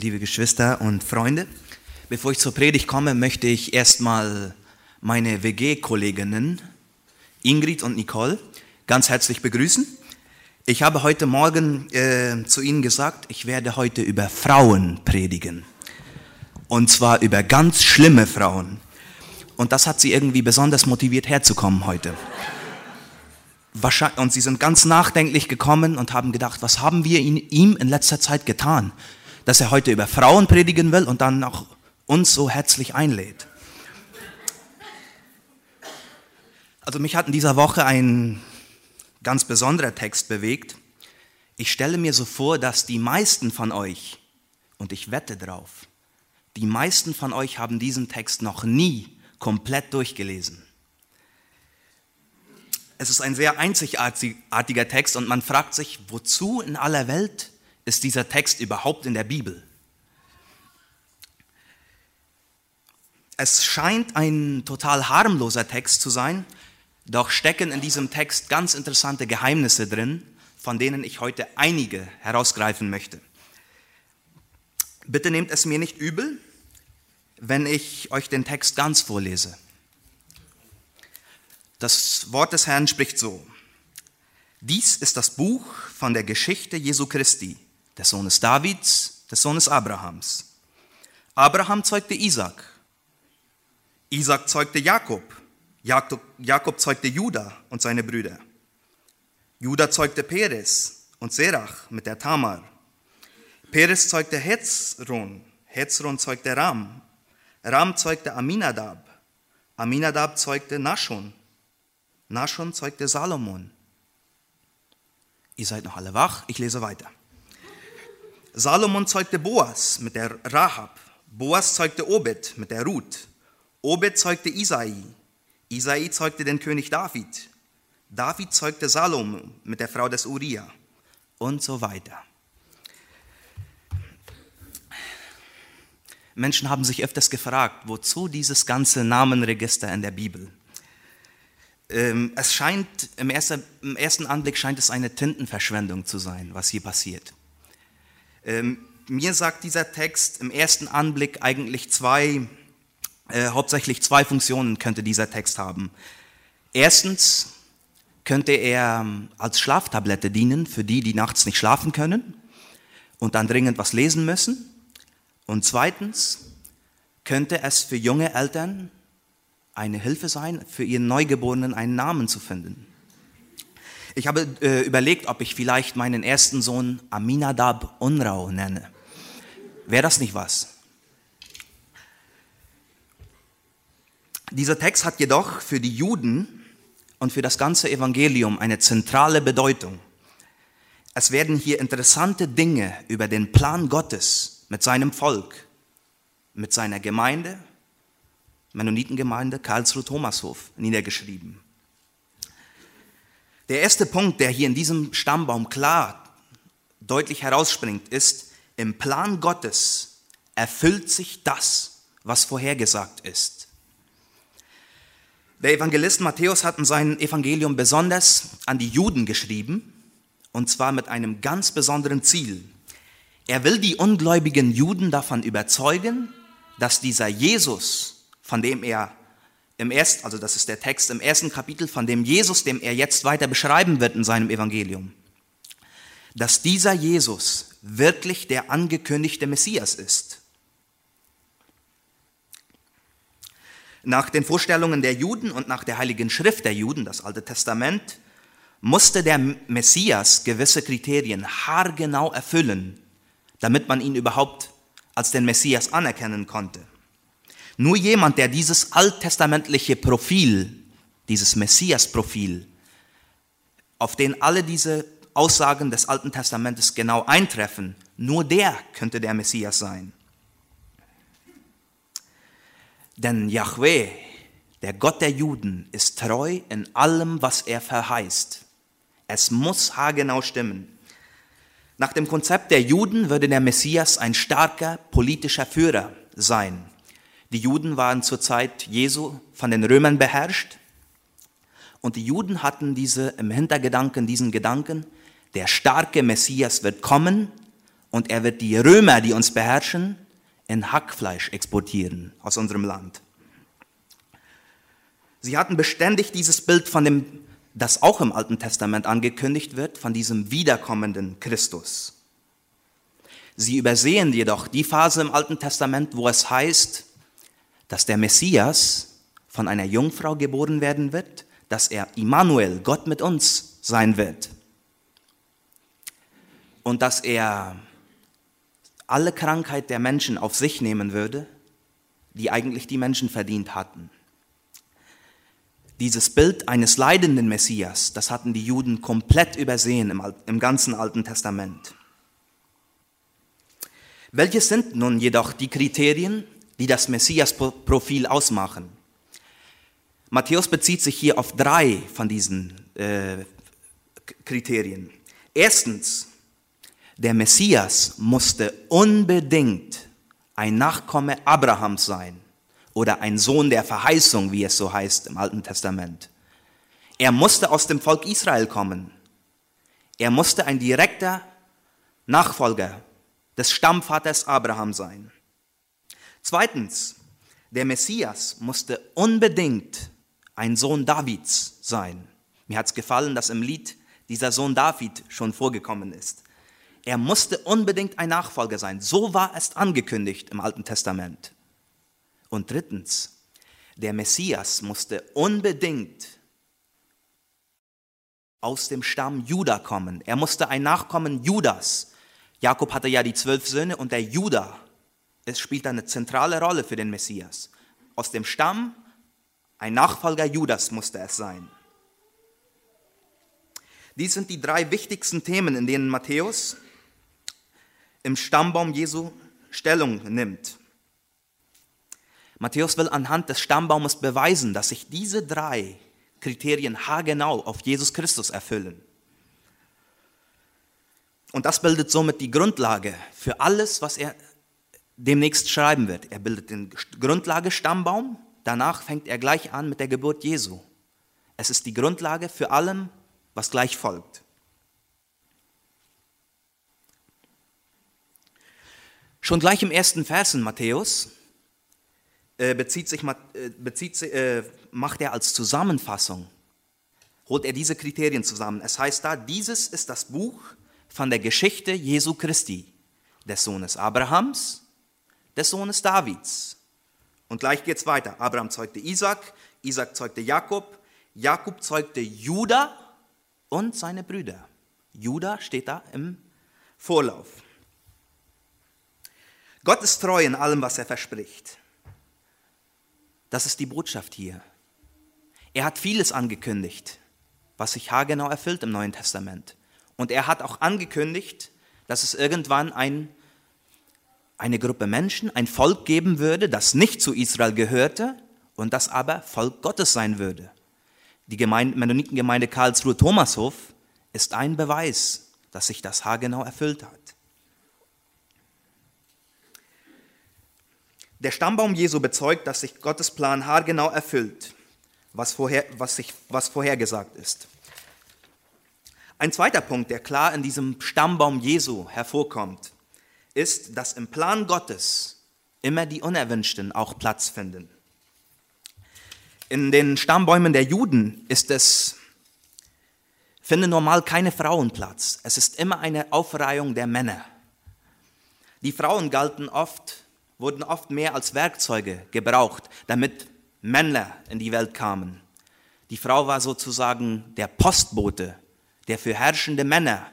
liebe Geschwister und Freunde. Bevor ich zur Predigt komme, möchte ich erstmal meine WG-Kolleginnen Ingrid und Nicole ganz herzlich begrüßen. Ich habe heute Morgen äh, zu ihnen gesagt, ich werde heute über Frauen predigen. Und zwar über ganz schlimme Frauen. Und das hat sie irgendwie besonders motiviert herzukommen heute. Und sie sind ganz nachdenklich gekommen und haben gedacht, was haben wir ihm in letzter Zeit getan, dass er heute über Frauen predigen will und dann auch uns so herzlich einlädt. Also mich hat in dieser Woche ein ganz besonderer Text bewegt. Ich stelle mir so vor, dass die meisten von euch, und ich wette drauf, die meisten von euch haben diesen Text noch nie komplett durchgelesen. Es ist ein sehr einzigartiger Text und man fragt sich, wozu in aller Welt ist dieser Text überhaupt in der Bibel? Es scheint ein total harmloser Text zu sein, doch stecken in diesem Text ganz interessante Geheimnisse drin, von denen ich heute einige herausgreifen möchte. Bitte nehmt es mir nicht übel, wenn ich euch den Text ganz vorlese. Das Wort des Herrn spricht so. Dies ist das Buch von der Geschichte Jesu Christi, des Sohnes Davids, des Sohnes Abrahams. Abraham zeugte Isaac. Isaac zeugte Jakob. Jakob, zeugte Judah und seine Brüder. Judah zeugte Peres und Serach mit der Tamar. Peres zeugte Hezron. Hezron zeugte Ram. Ram zeugte Aminadab. Aminadab zeugte Nashon. Nashon zeugte Salomon. Ihr seid noch alle wach, ich lese weiter. Salomon zeugte Boas mit der Rahab. Boas zeugte Obed mit der Ruth. Obed zeugte Isai. Isai zeugte den König David. David zeugte Salomon mit der Frau des Uriah. Und so weiter. Menschen haben sich öfters gefragt, wozu dieses ganze Namenregister in der Bibel? Ähm, es scheint, im, ersten, im ersten Anblick scheint es eine Tintenverschwendung zu sein, was hier passiert. Ähm, mir sagt dieser Text im ersten Anblick eigentlich zwei, äh, hauptsächlich zwei Funktionen könnte dieser Text haben. Erstens könnte er ähm, als Schlaftablette dienen für die, die nachts nicht schlafen können und dann dringend was lesen müssen. Und zweitens könnte es für junge Eltern eine Hilfe sein, für ihren Neugeborenen einen Namen zu finden. Ich habe äh, überlegt, ob ich vielleicht meinen ersten Sohn Aminadab Unrau nenne. Wäre das nicht was? Dieser Text hat jedoch für die Juden und für das ganze Evangelium eine zentrale Bedeutung. Es werden hier interessante Dinge über den Plan Gottes mit seinem Volk, mit seiner Gemeinde Mennonitengemeinde Karlsruhe-Thomashof niedergeschrieben. Der erste Punkt, der hier in diesem Stammbaum klar deutlich herausspringt, ist, im Plan Gottes erfüllt sich das, was vorhergesagt ist. Der Evangelist Matthäus hat in seinem Evangelium besonders an die Juden geschrieben, und zwar mit einem ganz besonderen Ziel. Er will die ungläubigen Juden davon überzeugen, dass dieser Jesus, von dem er im ersten, also das ist der Text im ersten Kapitel, von dem Jesus, dem er jetzt weiter beschreiben wird in seinem Evangelium, dass dieser Jesus wirklich der angekündigte Messias ist. Nach den Vorstellungen der Juden und nach der Heiligen Schrift der Juden, das Alte Testament, musste der Messias gewisse Kriterien haargenau erfüllen, damit man ihn überhaupt als den Messias anerkennen konnte. Nur jemand, der dieses alttestamentliche Profil, dieses Messias-Profil, auf den alle diese Aussagen des Alten Testamentes genau eintreffen, nur der könnte der Messias sein. Denn Yahweh, der Gott der Juden, ist treu in allem, was er verheißt. Es muss haargenau stimmen. Nach dem Konzept der Juden würde der Messias ein starker politischer Führer sein. Die Juden waren zur Zeit Jesu von den Römern beherrscht und die Juden hatten diese im Hintergedanken diesen Gedanken, der starke Messias wird kommen und er wird die Römer, die uns beherrschen, in Hackfleisch exportieren aus unserem Land. Sie hatten beständig dieses Bild von dem, das auch im Alten Testament angekündigt wird, von diesem wiederkommenden Christus. Sie übersehen jedoch die Phase im Alten Testament, wo es heißt, dass der Messias von einer Jungfrau geboren werden wird, dass er Immanuel, Gott mit uns sein wird. Und dass er alle Krankheit der Menschen auf sich nehmen würde, die eigentlich die Menschen verdient hatten. Dieses Bild eines leidenden Messias, das hatten die Juden komplett übersehen im, im ganzen Alten Testament. Welche sind nun jedoch die Kriterien, die das Messias-Profil ausmachen? Matthäus bezieht sich hier auf drei von diesen äh, Kriterien. Erstens, der Messias musste unbedingt ein Nachkomme Abrahams sein oder ein Sohn der Verheißung, wie es so heißt im Alten Testament. Er musste aus dem Volk Israel kommen. Er musste ein direkter Nachfolger des Stammvaters Abraham sein. Zweitens, der Messias musste unbedingt ein Sohn Davids sein. Mir hat es gefallen, dass im Lied dieser Sohn David schon vorgekommen ist. Er musste unbedingt ein Nachfolger sein. So war es angekündigt im Alten Testament. Und drittens, der Messias musste unbedingt aus dem Stamm Juda kommen. Er musste ein Nachkommen Judas. Jakob hatte ja die zwölf Söhne und der Juda, es spielt eine zentrale Rolle für den Messias. Aus dem Stamm, ein Nachfolger Judas musste es sein. Dies sind die drei wichtigsten Themen, in denen Matthäus im Stammbaum Jesu Stellung nimmt. Matthäus will anhand des Stammbaumes beweisen, dass sich diese drei Kriterien haargenau auf Jesus Christus erfüllen. Und das bildet somit die Grundlage für alles, was er demnächst schreiben wird. Er bildet den Grundlage Stammbaum, danach fängt er gleich an mit der Geburt Jesu. Es ist die Grundlage für allem, was gleich folgt. Schon gleich im ersten Vers in Matthäus äh, bezieht sich, äh, bezieht, äh, macht er als Zusammenfassung, holt er diese Kriterien zusammen. Es heißt da, dieses ist das Buch von der Geschichte Jesu Christi, des Sohnes Abrahams, des Sohnes Davids. Und gleich geht's weiter. Abraham zeugte Isaac, Isaac zeugte Jakob, Jakob zeugte Judah und seine Brüder. Judah steht da im Vorlauf. Gott ist treu in allem, was er verspricht. Das ist die Botschaft hier. Er hat vieles angekündigt, was sich haargenau erfüllt im Neuen Testament. Und er hat auch angekündigt, dass es irgendwann ein, eine Gruppe Menschen, ein Volk geben würde, das nicht zu Israel gehörte und das aber Volk Gottes sein würde. Die Gemeinde, Mennonitengemeinde Karlsruhe-Thomashof ist ein Beweis, dass sich das haargenau erfüllt hat. Der Stammbaum Jesu bezeugt, dass sich Gottes Plan haargenau erfüllt, was, vorher, was, sich, was vorhergesagt ist. Ein zweiter Punkt, der klar in diesem Stammbaum Jesu hervorkommt, ist, dass im Plan Gottes immer die Unerwünschten auch Platz finden. In den Stammbäumen der Juden ist es, finden normal keine Frauen Platz. Es ist immer eine Aufreihung der Männer. Die Frauen galten oft wurden oft mehr als Werkzeuge gebraucht, damit Männer in die Welt kamen. Die Frau war sozusagen der Postbote, der für herrschende Männer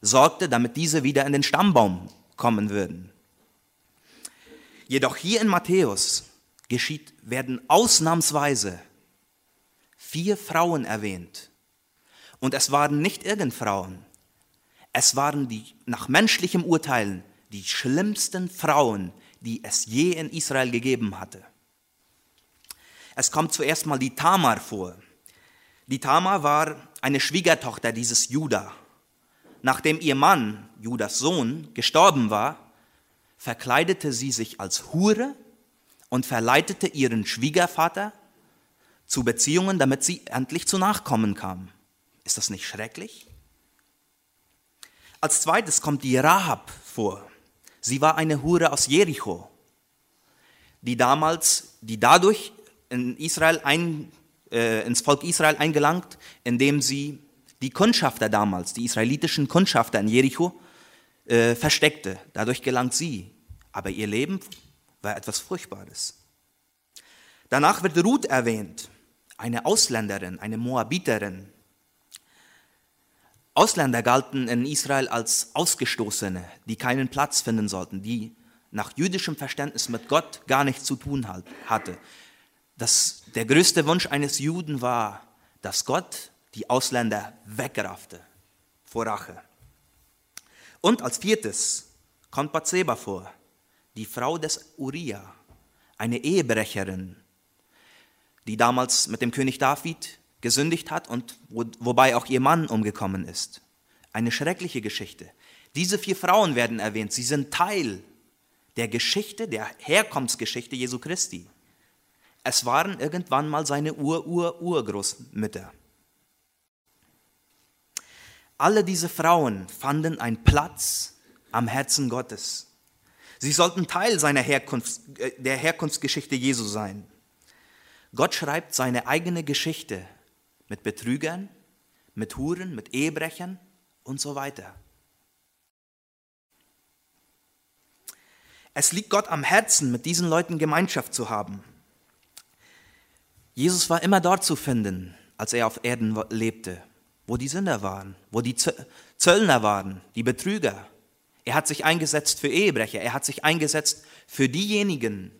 sorgte, damit diese wieder in den Stammbaum kommen würden. Jedoch hier in Matthäus geschieht, werden ausnahmsweise vier Frauen erwähnt. Und es waren nicht irgend Frauen. Es waren die nach menschlichem Urteilen die schlimmsten Frauen, die es je in Israel gegeben hatte. Es kommt zuerst mal die Tamar vor. Die Tamar war eine Schwiegertochter dieses Judah. Nachdem ihr Mann, Judas Sohn, gestorben war, verkleidete sie sich als Hure und verleitete ihren Schwiegervater zu Beziehungen, damit sie endlich zu Nachkommen kam. Ist das nicht schrecklich? Als zweites kommt die Rahab vor. Sie war eine Hure aus Jericho, die damals, die dadurch in Israel ein, äh, ins Volk Israel eingelangt, indem sie die Kundschafter damals, die israelitischen Kundschafter in Jericho, äh, versteckte. Dadurch gelangt sie. Aber ihr Leben war etwas Furchtbares. Danach wird Ruth erwähnt, eine Ausländerin, eine Moabiterin. Ausländer galten in Israel als Ausgestoßene, die keinen Platz finden sollten, die nach jüdischem Verständnis mit Gott gar nichts zu tun hatte. Das, der größte Wunsch eines Juden war, dass Gott die Ausländer wegraffte vor Rache. Und als viertes kommt Bathseba vor, die Frau des Uriah, eine Ehebrecherin, die damals mit dem König David gesündigt hat und wo, wobei auch ihr Mann umgekommen ist. Eine schreckliche Geschichte. Diese vier Frauen werden erwähnt. Sie sind Teil der Geschichte, der Herkommensgeschichte Jesu Christi. Es waren irgendwann mal seine Ur-Ur-Urgroßmütter. Alle diese Frauen fanden einen Platz am Herzen Gottes. Sie sollten Teil seiner Herkunft, äh, der Herkunftsgeschichte Jesu sein. Gott schreibt seine eigene Geschichte mit Betrügern, mit Huren, mit Ehebrechern und so weiter. Es liegt Gott am Herzen, mit diesen Leuten Gemeinschaft zu haben. Jesus war immer dort zu finden, als er auf Erden lebte wo die Sünder waren, wo die Zöllner waren, die Betrüger. Er hat sich eingesetzt für Ehebrecher, er hat sich eingesetzt für diejenigen,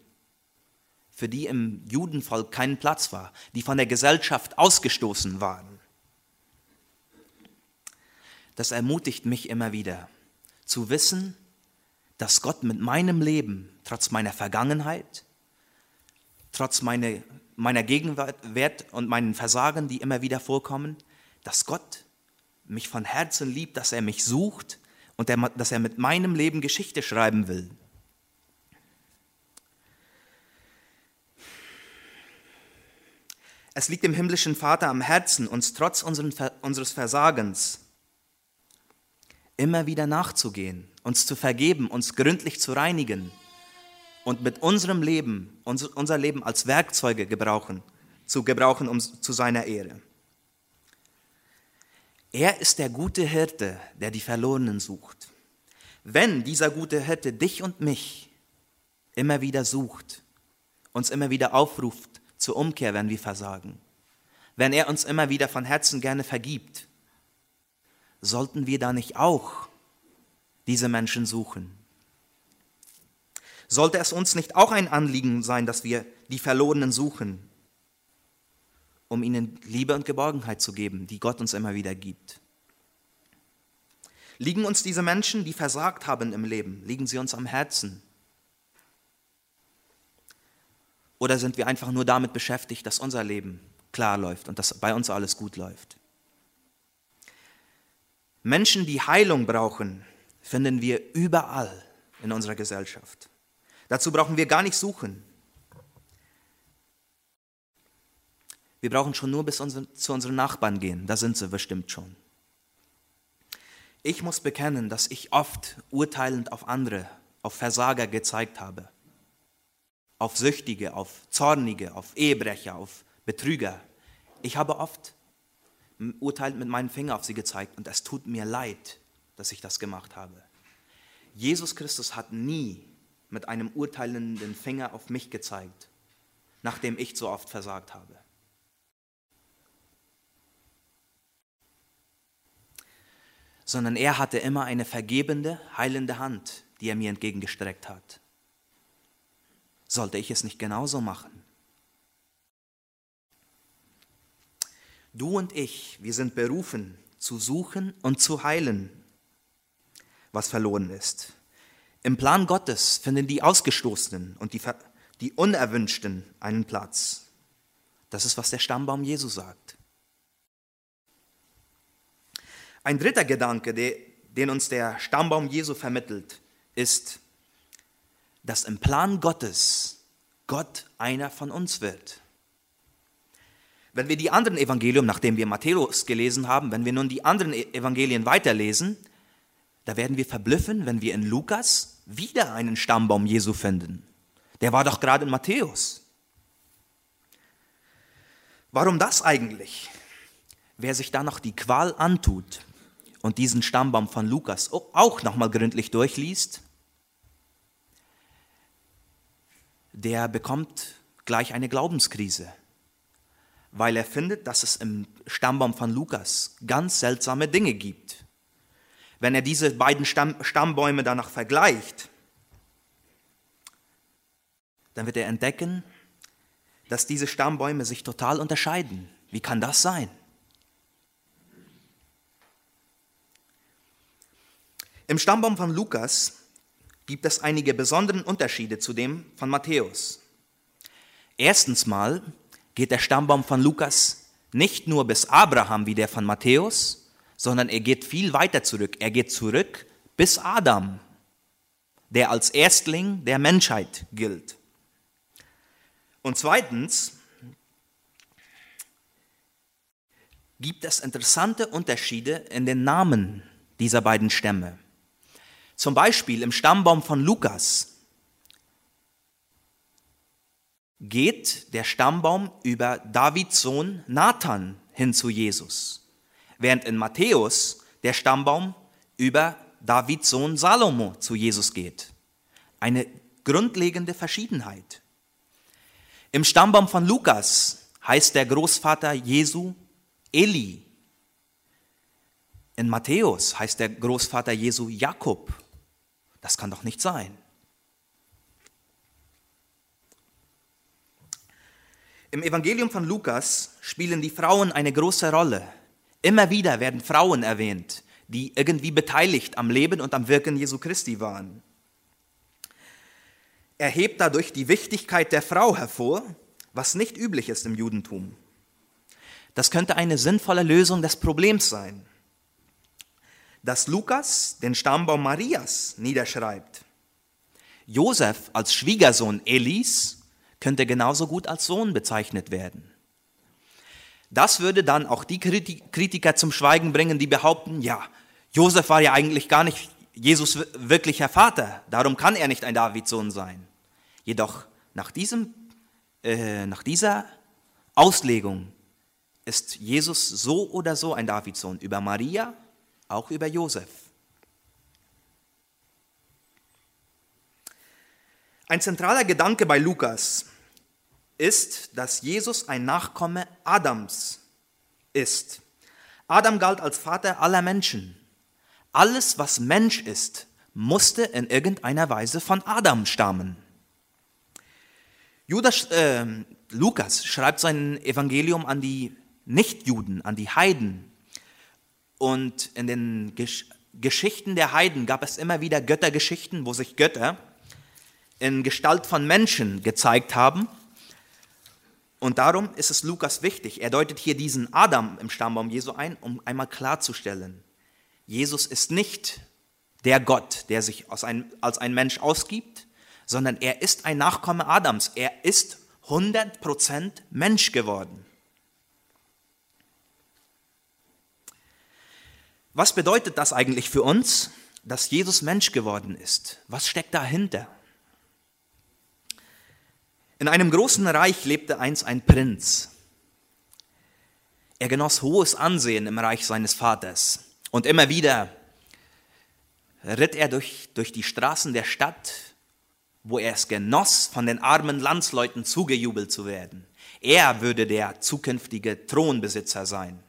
für die im Judenvolk kein Platz war, die von der Gesellschaft ausgestoßen waren. Das ermutigt mich immer wieder, zu wissen, dass Gott mit meinem Leben, trotz meiner Vergangenheit, trotz meine, meiner Gegenwart und meinen Versagen, die immer wieder vorkommen, dass Gott mich von Herzen liebt, dass er mich sucht und dass er mit meinem Leben Geschichte schreiben will. Es liegt dem himmlischen Vater am Herzen, uns trotz unseres Versagens immer wieder nachzugehen, uns zu vergeben, uns gründlich zu reinigen und mit unserem Leben, unser Leben als Werkzeuge gebrauchen, zu gebrauchen um, zu seiner Ehre. Er ist der gute Hirte, der die Verlorenen sucht. Wenn dieser gute Hirte dich und mich immer wieder sucht, uns immer wieder aufruft zur Umkehr, wenn wir versagen, wenn er uns immer wieder von Herzen gerne vergibt, sollten wir da nicht auch diese Menschen suchen? Sollte es uns nicht auch ein Anliegen sein, dass wir die Verlorenen suchen? Um ihnen Liebe und Geborgenheit zu geben, die Gott uns immer wieder gibt. Liegen uns diese Menschen, die versagt haben im Leben, liegen sie uns am Herzen? Oder sind wir einfach nur damit beschäftigt, dass unser Leben klar läuft und dass bei uns alles gut läuft? Menschen, die Heilung brauchen, finden wir überall in unserer Gesellschaft. Dazu brauchen wir gar nicht suchen. Wir brauchen schon nur bis unsere, zu unseren Nachbarn gehen, da sind sie bestimmt schon. Ich muss bekennen, dass ich oft urteilend auf andere, auf Versager gezeigt habe. Auf Süchtige, auf Zornige, auf Ehebrecher, auf Betrüger. Ich habe oft urteilend mit meinem Finger auf sie gezeigt und es tut mir leid, dass ich das gemacht habe. Jesus Christus hat nie mit einem urteilenden Finger auf mich gezeigt, nachdem ich so oft versagt habe. Sondern er hatte immer eine vergebende, heilende Hand, die er mir entgegengestreckt hat. Sollte ich es nicht genauso machen? Du und ich, wir sind berufen, zu suchen und zu heilen, was verloren ist. Im Plan Gottes finden die Ausgestoßenen und die, die Unerwünschten einen Platz. Das ist, was der Stammbaum Jesu sagt. Ein dritter Gedanke, den uns der Stammbaum Jesu vermittelt, ist, dass im Plan Gottes Gott einer von uns wird. Wenn wir die anderen Evangelien, nachdem wir Matthäus gelesen haben, wenn wir nun die anderen e- Evangelien weiterlesen, da werden wir verblüffen, wenn wir in Lukas wieder einen Stammbaum Jesu finden. Der war doch gerade in Matthäus. Warum das eigentlich? Wer sich da noch die Qual antut und diesen Stammbaum von Lukas auch nochmal gründlich durchliest, der bekommt gleich eine Glaubenskrise, weil er findet, dass es im Stammbaum von Lukas ganz seltsame Dinge gibt. Wenn er diese beiden Stamm Stammbäume danach vergleicht, dann wird er entdecken, dass diese Stammbäume sich total unterscheiden. Wie kann das sein? Im Stammbaum von Lukas gibt es einige besondere Unterschiede zu dem von Matthäus. Erstens mal geht der Stammbaum von Lukas nicht nur bis Abraham wie der von Matthäus, sondern er geht viel weiter zurück. Er geht zurück bis Adam, der als Erstling der Menschheit gilt. Und zweitens gibt es interessante Unterschiede in den Namen dieser beiden Stämme. Zum Beispiel im Stammbaum von Lukas geht der Stammbaum über Davids Sohn Nathan hin zu Jesus, während in Matthäus der Stammbaum über Davids Sohn Salomo zu Jesus geht. Eine grundlegende Verschiedenheit. Im Stammbaum von Lukas heißt der Großvater Jesu Eli. In Matthäus heißt der Großvater Jesu Jakob. Das kann doch nicht sein. Im Evangelium von Lukas spielen die Frauen eine große Rolle. Immer wieder werden Frauen erwähnt, die irgendwie beteiligt am Leben und am Wirken Jesu Christi waren. Er hebt dadurch die Wichtigkeit der Frau hervor, was nicht üblich ist im Judentum. Das könnte eine sinnvolle Lösung des Problems sein dass Lukas den Stammbaum Marias niederschreibt. Josef als Schwiegersohn Elis könnte genauso gut als Sohn bezeichnet werden. Das würde dann auch die Kritiker zum Schweigen bringen, die behaupten, ja, Josef war ja eigentlich gar nicht Jesus wirklicher Vater, darum kann er nicht ein Davidsohn sein. Jedoch nach, diesem, äh, nach dieser Auslegung ist Jesus so oder so ein Davidsohn über Maria auch über Josef. Ein zentraler Gedanke bei Lukas ist, dass Jesus ein Nachkomme Adams ist. Adam galt als Vater aller Menschen. Alles, was Mensch ist, musste in irgendeiner Weise von Adam stammen. Judas, äh, Lukas schreibt sein Evangelium an die Nichtjuden, an die Heiden. Und in den Gesch Geschichten der Heiden gab es immer wieder Göttergeschichten, wo sich Götter in Gestalt von Menschen gezeigt haben. Und darum ist es Lukas wichtig. Er deutet hier diesen Adam im Stammbaum Jesu ein, um einmal klarzustellen, Jesus ist nicht der Gott, der sich ein, als ein Mensch ausgibt, sondern er ist ein Nachkomme Adams. Er ist 100% Mensch geworden. Was bedeutet das eigentlich für uns, dass Jesus Mensch geworden ist? Was steckt dahinter? In einem großen Reich lebte einst ein Prinz. Er genoss hohes Ansehen im Reich seines Vaters und immer wieder ritt er durch, durch die Straßen der Stadt, wo er es genoss, von den armen Landsleuten zugejubelt zu werden. Er würde der zukünftige Thronbesitzer sein.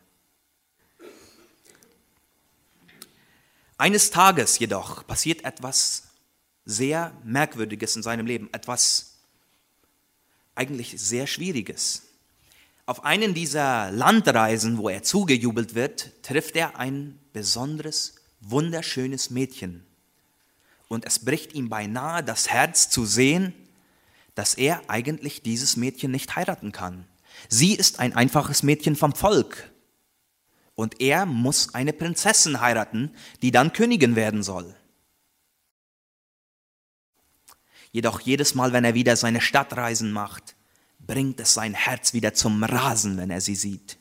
Eines Tages jedoch passiert etwas sehr Merkwürdiges in seinem Leben, etwas eigentlich sehr Schwieriges. Auf einen dieser Landreisen, wo er zugejubelt wird, trifft er ein besonderes, wunderschönes Mädchen. Und es bricht ihm beinahe das Herz zu sehen, dass er eigentlich dieses Mädchen nicht heiraten kann. Sie ist ein einfaches Mädchen vom Volk, und er muss eine Prinzessin heiraten, die dann Königin werden soll. Jedoch jedes Mal, wenn er wieder seine Stadtreisen macht, bringt es sein Herz wieder zum Rasen, wenn er sie sieht.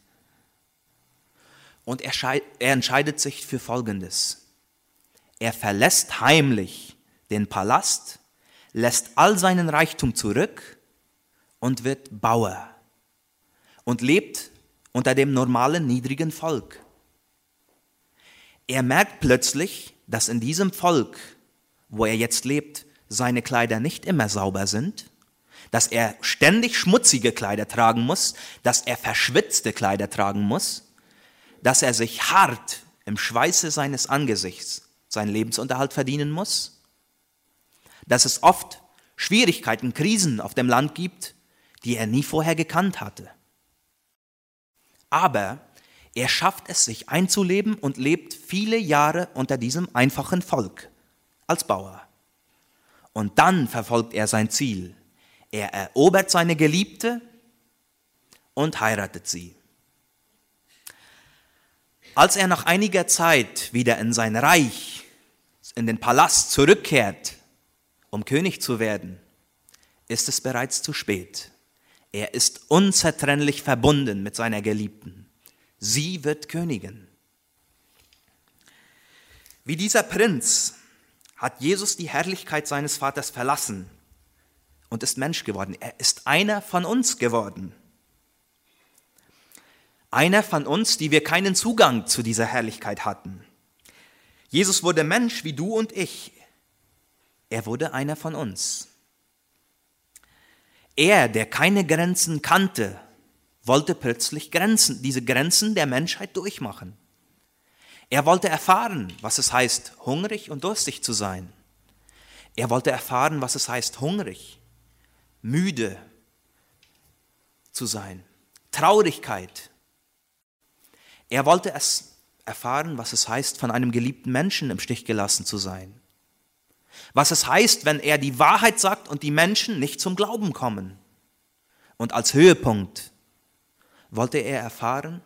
Und er, er entscheidet sich für Folgendes. Er verlässt heimlich den Palast, lässt all seinen Reichtum zurück und wird Bauer und lebt unter dem normalen niedrigen Volk. Er merkt plötzlich, dass in diesem Volk, wo er jetzt lebt, seine Kleider nicht immer sauber sind, dass er ständig schmutzige Kleider tragen muss, dass er verschwitzte Kleider tragen muss, dass er sich hart im Schweiße seines Angesichts seinen Lebensunterhalt verdienen muss, dass es oft Schwierigkeiten, Krisen auf dem Land gibt, die er nie vorher gekannt hatte. Aber er schafft es, sich einzuleben und lebt viele Jahre unter diesem einfachen Volk als Bauer. Und dann verfolgt er sein Ziel. Er erobert seine Geliebte und heiratet sie. Als er nach einiger Zeit wieder in sein Reich, in den Palast zurückkehrt, um König zu werden, ist es bereits zu spät. Er ist unzertrennlich verbunden mit seiner Geliebten. Sie wird Königin. Wie dieser Prinz hat Jesus die Herrlichkeit seines Vaters verlassen und ist Mensch geworden. Er ist einer von uns geworden. Einer von uns, die wir keinen Zugang zu dieser Herrlichkeit hatten. Jesus wurde Mensch wie du und ich. Er wurde einer von uns. Er, der keine Grenzen kannte, wollte plötzlich Grenzen, diese Grenzen der Menschheit durchmachen. Er wollte erfahren, was es heißt, hungrig und durstig zu sein. Er wollte erfahren, was es heißt, hungrig, müde zu sein, Traurigkeit, er wollte es erfahren, was es heißt, von einem geliebten Menschen im Stich gelassen zu sein. Was es heißt, wenn er die Wahrheit sagt und die Menschen nicht zum Glauben kommen. Und als Höhepunkt wollte er erfahren,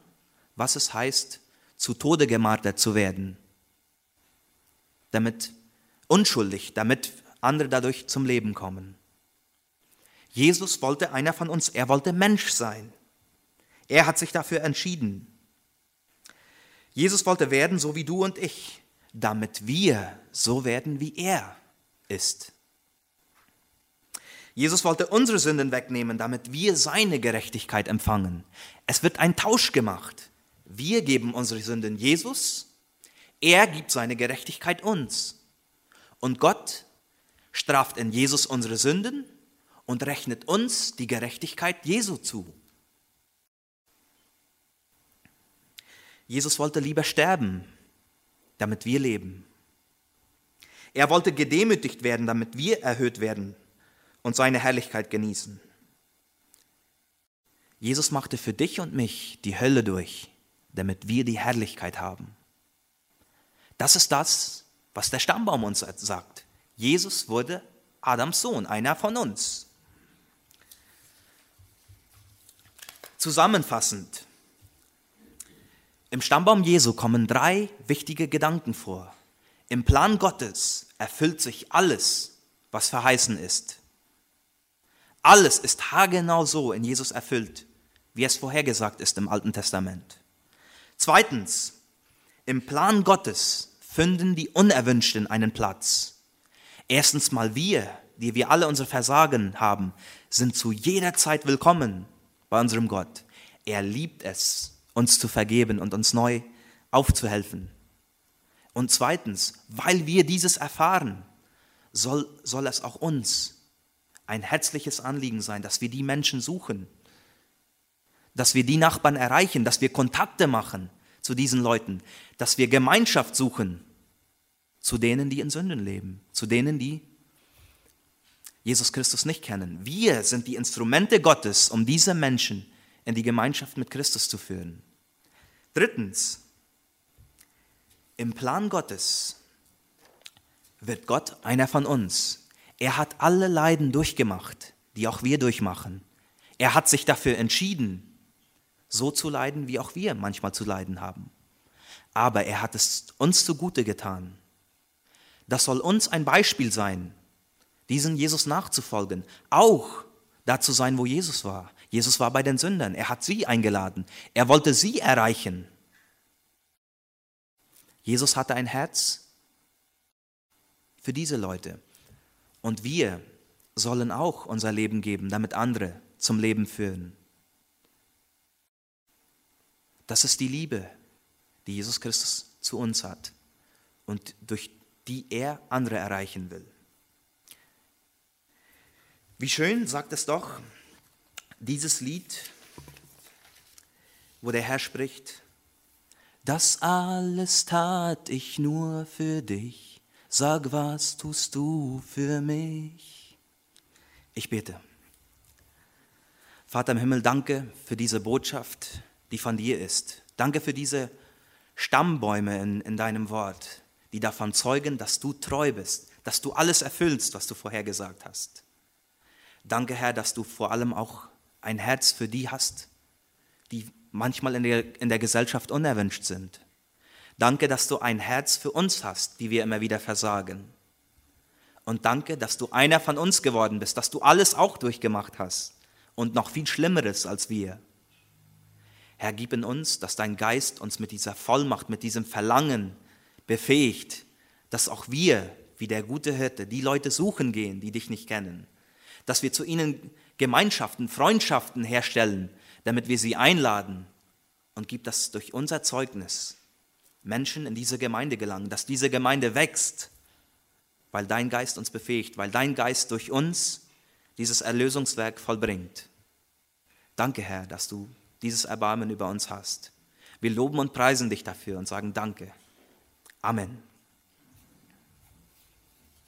was es heißt, zu Tode gemartert zu werden, damit unschuldig, damit andere dadurch zum Leben kommen. Jesus wollte einer von uns, er wollte Mensch sein. Er hat sich dafür entschieden. Jesus wollte werden, so wie du und ich, damit wir so werden, wie er ist. Jesus wollte unsere Sünden wegnehmen, damit wir seine Gerechtigkeit empfangen. Es wird ein Tausch gemacht. Wir geben unsere Sünden Jesus, er gibt seine Gerechtigkeit uns. Und Gott straft in Jesus unsere Sünden und rechnet uns die Gerechtigkeit Jesu zu. Jesus wollte lieber sterben, damit wir leben. Er wollte gedemütigt werden, damit wir erhöht werden und seine Herrlichkeit genießen. Jesus machte für dich und mich die Hölle durch, damit wir die Herrlichkeit haben. Das ist das, was der Stammbaum uns sagt. Jesus wurde Adams Sohn, einer von uns. Zusammenfassend, im Stammbaum Jesu kommen drei wichtige Gedanken vor. Im Plan Gottes erfüllt sich alles, was verheißen ist. Alles ist haargenau so in Jesus erfüllt, wie es vorhergesagt ist im Alten Testament. Zweitens, im Plan Gottes finden die Unerwünschten einen Platz. Erstens mal wir, die wir alle unsere Versagen haben, sind zu jeder Zeit willkommen bei unserem Gott. Er liebt es, uns zu vergeben und uns neu aufzuhelfen. Und zweitens, weil wir dieses erfahren, soll, soll es auch uns ein herzliches Anliegen sein, dass wir die Menschen suchen, dass wir die Nachbarn erreichen, dass wir Kontakte machen zu diesen Leuten, dass wir Gemeinschaft suchen zu denen, die in Sünden leben, zu denen, die Jesus Christus nicht kennen. Wir sind die Instrumente Gottes, um diese Menschen in die Gemeinschaft mit Christus zu führen. Drittens, im Plan Gottes wird Gott einer von uns. Er hat alle Leiden durchgemacht, die auch wir durchmachen. Er hat sich dafür entschieden, so zu leiden, wie auch wir manchmal zu leiden haben. Aber er hat es uns zugute getan. Das soll uns ein Beispiel sein, diesen Jesus nachzufolgen, auch dazu sein, wo Jesus war. Jesus war bei den Sündern. Er hat sie eingeladen. Er wollte sie erreichen. Jesus hatte ein Herz für diese Leute. Und wir sollen auch unser Leben geben, damit andere zum Leben führen. Das ist die Liebe, die Jesus Christus zu uns hat und durch die er andere erreichen will. Wie schön sagt es doch dieses Lied, wo der Herr spricht, das alles tat ich nur für dich, sag, was tust du für mich? Ich bete. Vater im Himmel, danke für diese Botschaft, die von dir ist. Danke für diese Stammbäume in, in deinem Wort, die davon zeugen, dass du treu bist, dass du alles erfüllst, was du vorhergesagt hast. Danke, Herr, dass du vor allem auch ein Herz für die hast, die manchmal in der, in der Gesellschaft unerwünscht sind. Danke, dass du ein Herz für uns hast, die wir immer wieder versagen. Und danke, dass du einer von uns geworden bist, dass du alles auch durchgemacht hast und noch viel Schlimmeres als wir. Herr, gib in uns, dass dein Geist uns mit dieser Vollmacht, mit diesem Verlangen befähigt, dass auch wir, wie der gute Hirte, die Leute suchen gehen, die dich nicht kennen, dass wir zu ihnen Gemeinschaften, Freundschaften herstellen, damit wir sie einladen und gib das durch unser Zeugnis Menschen in diese Gemeinde gelangen, dass diese Gemeinde wächst, weil dein Geist uns befähigt, weil dein Geist durch uns dieses Erlösungswerk vollbringt. Danke, Herr, dass du dieses Erbarmen über uns hast. Wir loben und preisen dich dafür und sagen Danke. Amen.